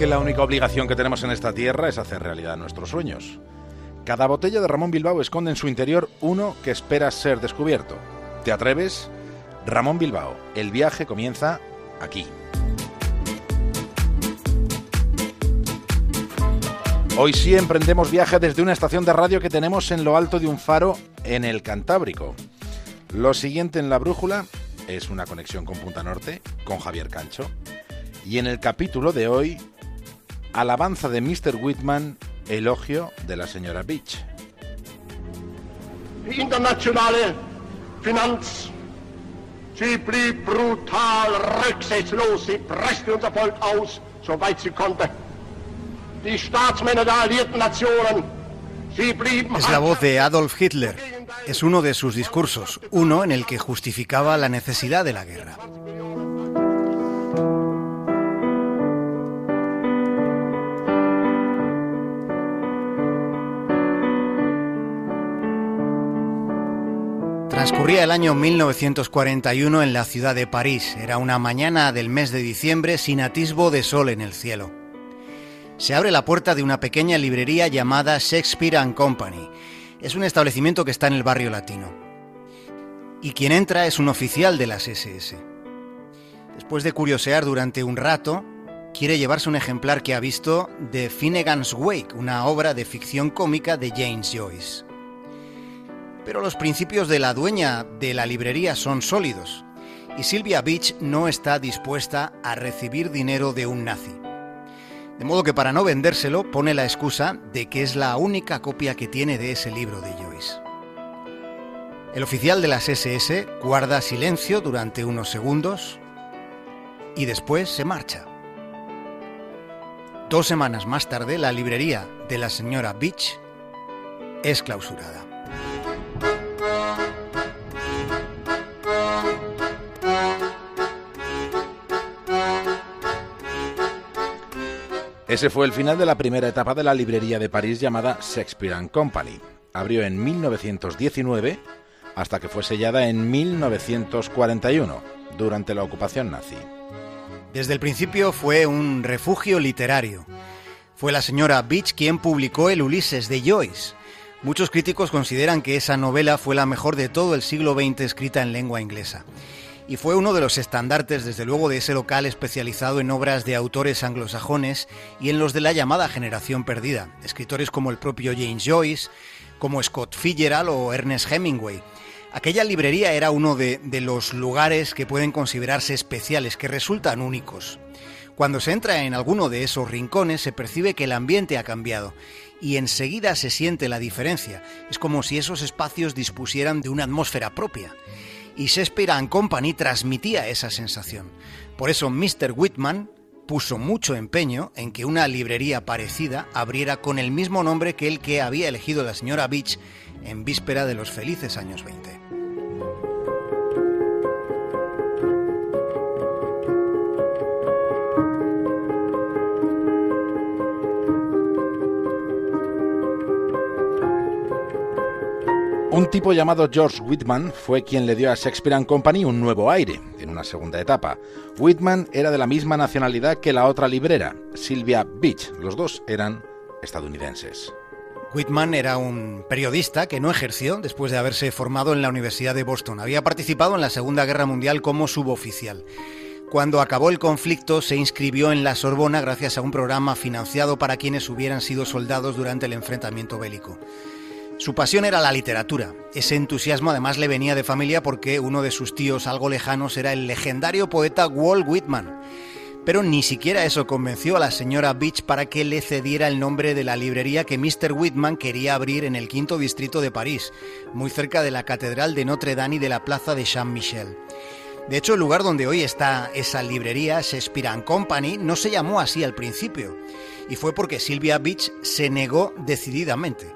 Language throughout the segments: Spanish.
que la única obligación que tenemos en esta tierra es hacer realidad nuestros sueños. Cada botella de Ramón Bilbao esconde en su interior uno que espera ser descubierto. ¿Te atreves? Ramón Bilbao, el viaje comienza aquí. Hoy sí emprendemos viaje desde una estación de radio que tenemos en lo alto de un faro en el Cantábrico. Lo siguiente en la brújula es una conexión con Punta Norte, con Javier Cancho. Y en el capítulo de hoy, alabanza de Mr. Whitman, elogio de la señora Beach. Die internationale Finanz, sie blieb brutal rücksichtslos, sie presste unser Volk aus, soweit sie konnte. Die Staatsmänner der alliierten Nationen, sie blieben... Es la voz de Adolf Hitler. Es uno de sus discursos, uno en el que justificaba la necesidad de la guerra. Transcurría el año 1941 en la ciudad de París. Era una mañana del mes de diciembre sin atisbo de sol en el cielo. Se abre la puerta de una pequeña librería llamada Shakespeare ⁇ Company. Es un establecimiento que está en el barrio latino. Y quien entra es un oficial de las SS. Después de curiosear durante un rato, quiere llevarse un ejemplar que ha visto de Finnegan's Wake, una obra de ficción cómica de James Joyce. Pero los principios de la dueña de la librería son sólidos y Sylvia Beach no está dispuesta a recibir dinero de un nazi. De modo que para no vendérselo pone la excusa de que es la única copia que tiene de ese libro de Joyce. El oficial de las SS guarda silencio durante unos segundos y después se marcha. Dos semanas más tarde, la librería de la señora Beach es clausurada. Ese fue el final de la primera etapa de la librería de París llamada Shakespeare ⁇ Company. Abrió en 1919 hasta que fue sellada en 1941, durante la ocupación nazi. Desde el principio fue un refugio literario. Fue la señora Beach quien publicó el Ulises de Joyce. Muchos críticos consideran que esa novela fue la mejor de todo el siglo XX escrita en lengua inglesa y fue uno de los estandartes, desde luego, de ese local especializado en obras de autores anglosajones y en los de la llamada generación perdida, escritores como el propio James Joyce, como Scott Fitzgerald o Ernest Hemingway. Aquella librería era uno de, de los lugares que pueden considerarse especiales, que resultan únicos. Cuando se entra en alguno de esos rincones se percibe que el ambiente ha cambiado y enseguida se siente la diferencia. Es como si esos espacios dispusieran de una atmósfera propia y Shakespeare and Company transmitía esa sensación. Por eso Mr. Whitman puso mucho empeño en que una librería parecida abriera con el mismo nombre que el que había elegido la señora Beach en víspera de los felices años 20. Un tipo llamado George Whitman fue quien le dio a Shakespeare and Company un nuevo aire, en una segunda etapa. Whitman era de la misma nacionalidad que la otra librera, Sylvia Beach. Los dos eran estadounidenses. Whitman era un periodista que no ejerció después de haberse formado en la Universidad de Boston. Había participado en la Segunda Guerra Mundial como suboficial. Cuando acabó el conflicto se inscribió en la Sorbona gracias a un programa financiado para quienes hubieran sido soldados durante el enfrentamiento bélico. Su pasión era la literatura. Ese entusiasmo además le venía de familia porque uno de sus tíos algo lejanos era el legendario poeta Walt Whitman. Pero ni siquiera eso convenció a la señora Beach para que le cediera el nombre de la librería que Mr. Whitman quería abrir en el quinto distrito de París, muy cerca de la Catedral de Notre Dame y de la Plaza de Saint-Michel. De hecho, el lugar donde hoy está esa librería, Shakespeare Company, no se llamó así al principio, y fue porque Sylvia Beach se negó decididamente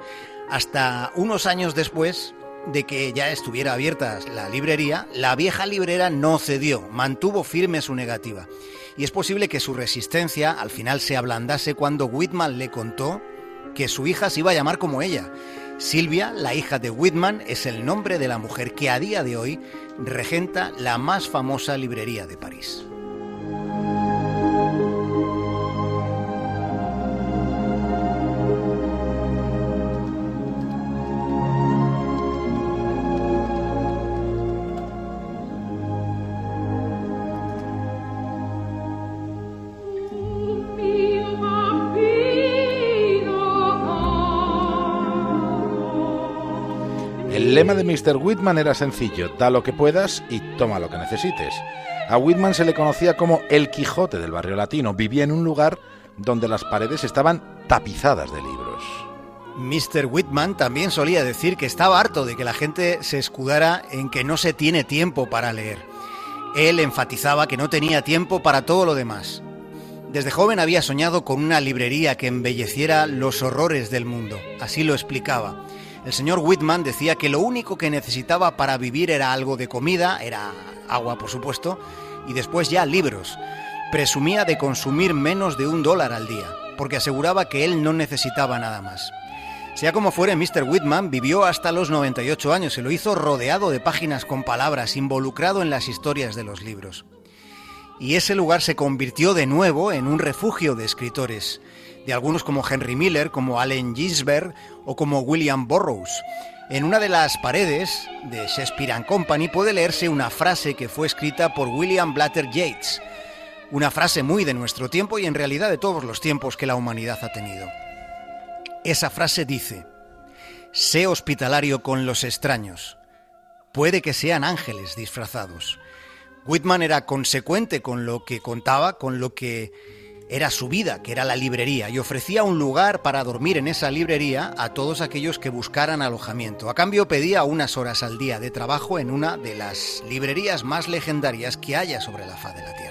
hasta unos años después de que ya estuviera abierta la librería, la vieja librera no cedió, mantuvo firme su negativa. Y es posible que su resistencia al final se ablandase cuando Whitman le contó que su hija se iba a llamar como ella. Silvia, la hija de Whitman, es el nombre de la mujer que a día de hoy regenta la más famosa librería de París. Lema de Mr. Whitman era sencillo, da lo que puedas y toma lo que necesites. A Whitman se le conocía como el Quijote del barrio latino. Vivía en un lugar donde las paredes estaban tapizadas de libros. Mr. Whitman también solía decir que estaba harto de que la gente se escudara en que no se tiene tiempo para leer. Él enfatizaba que no tenía tiempo para todo lo demás. Desde joven había soñado con una librería que embelleciera los horrores del mundo. Así lo explicaba. El señor Whitman decía que lo único que necesitaba para vivir era algo de comida, era agua por supuesto, y después ya libros. Presumía de consumir menos de un dólar al día, porque aseguraba que él no necesitaba nada más. Sea como fuere, Mr. Whitman vivió hasta los 98 años y lo hizo rodeado de páginas con palabras, involucrado en las historias de los libros. Y ese lugar se convirtió de nuevo en un refugio de escritores, de algunos como Henry Miller, como Allen Ginsberg o como William Burroughs. En una de las paredes de Shakespeare and Company puede leerse una frase que fue escrita por William Blatter Yates, una frase muy de nuestro tiempo y en realidad de todos los tiempos que la humanidad ha tenido. Esa frase dice, sé hospitalario con los extraños. Puede que sean ángeles disfrazados. Whitman era consecuente con lo que contaba, con lo que era su vida, que era la librería, y ofrecía un lugar para dormir en esa librería a todos aquellos que buscaran alojamiento. A cambio pedía unas horas al día de trabajo en una de las librerías más legendarias que haya sobre la faz de la Tierra.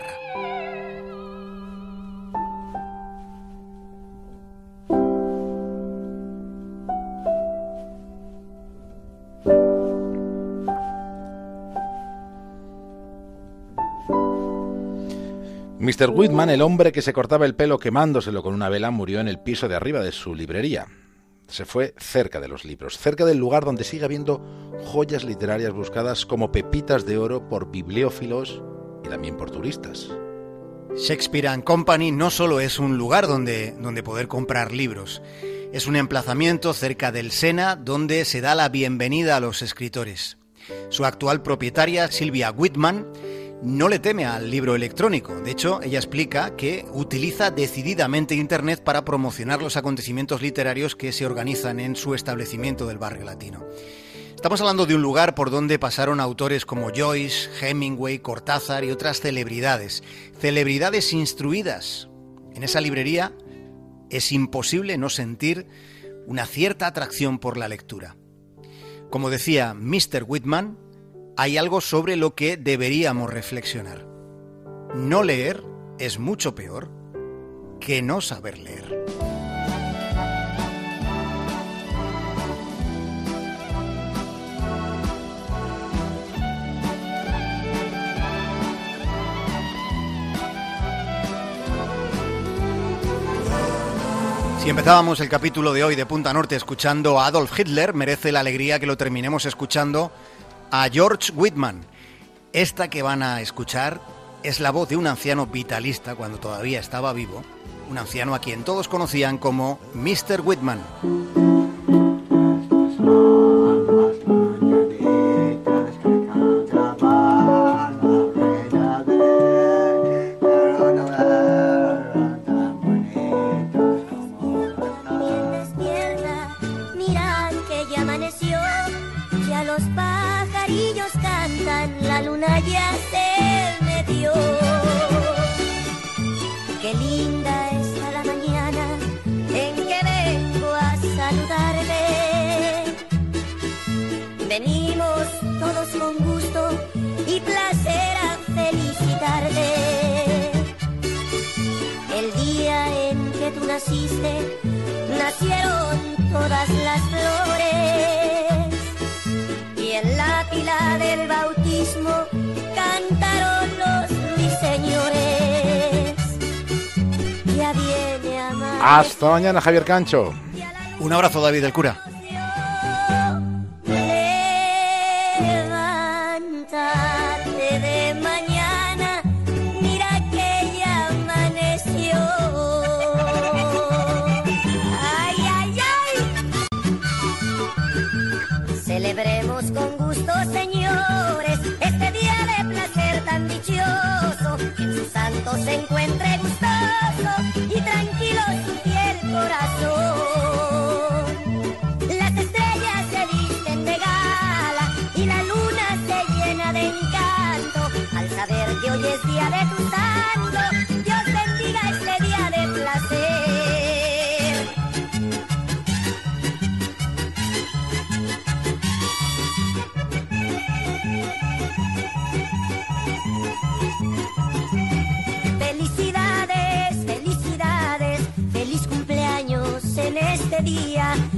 Mr. Whitman, el hombre que se cortaba el pelo quemándoselo con una vela, murió en el piso de arriba de su librería. Se fue cerca de los libros, cerca del lugar donde sigue habiendo joyas literarias buscadas como pepitas de oro por bibliófilos y también por turistas. Shakespeare and Company no solo es un lugar donde, donde poder comprar libros, es un emplazamiento cerca del Sena donde se da la bienvenida a los escritores. Su actual propietaria, Sylvia Whitman, no le teme al libro electrónico. De hecho, ella explica que utiliza decididamente Internet para promocionar los acontecimientos literarios que se organizan en su establecimiento del barrio latino. Estamos hablando de un lugar por donde pasaron autores como Joyce, Hemingway, Cortázar y otras celebridades. Celebridades instruidas. En esa librería es imposible no sentir una cierta atracción por la lectura. Como decía Mr. Whitman, hay algo sobre lo que deberíamos reflexionar. No leer es mucho peor que no saber leer. Si empezábamos el capítulo de hoy de Punta Norte escuchando a Adolf Hitler, merece la alegría que lo terminemos escuchando a George Whitman. Esta que van a escuchar es la voz de un anciano vitalista cuando todavía estaba vivo, un anciano a quien todos conocían como Mr. Whitman. Nacieron todas las flores y en la pila del bautismo cantaron los ruiseñores. Ya viene a Hasta mañana, Javier Cancho. Un abrazo, David del Cura. este día de placer tan dichoso, que su santo se encuentre gustoso y tranquilo su fiel corazón. Las estrellas se visten de gala y la luna se llena de encanto al saber que hoy es día de tu dia.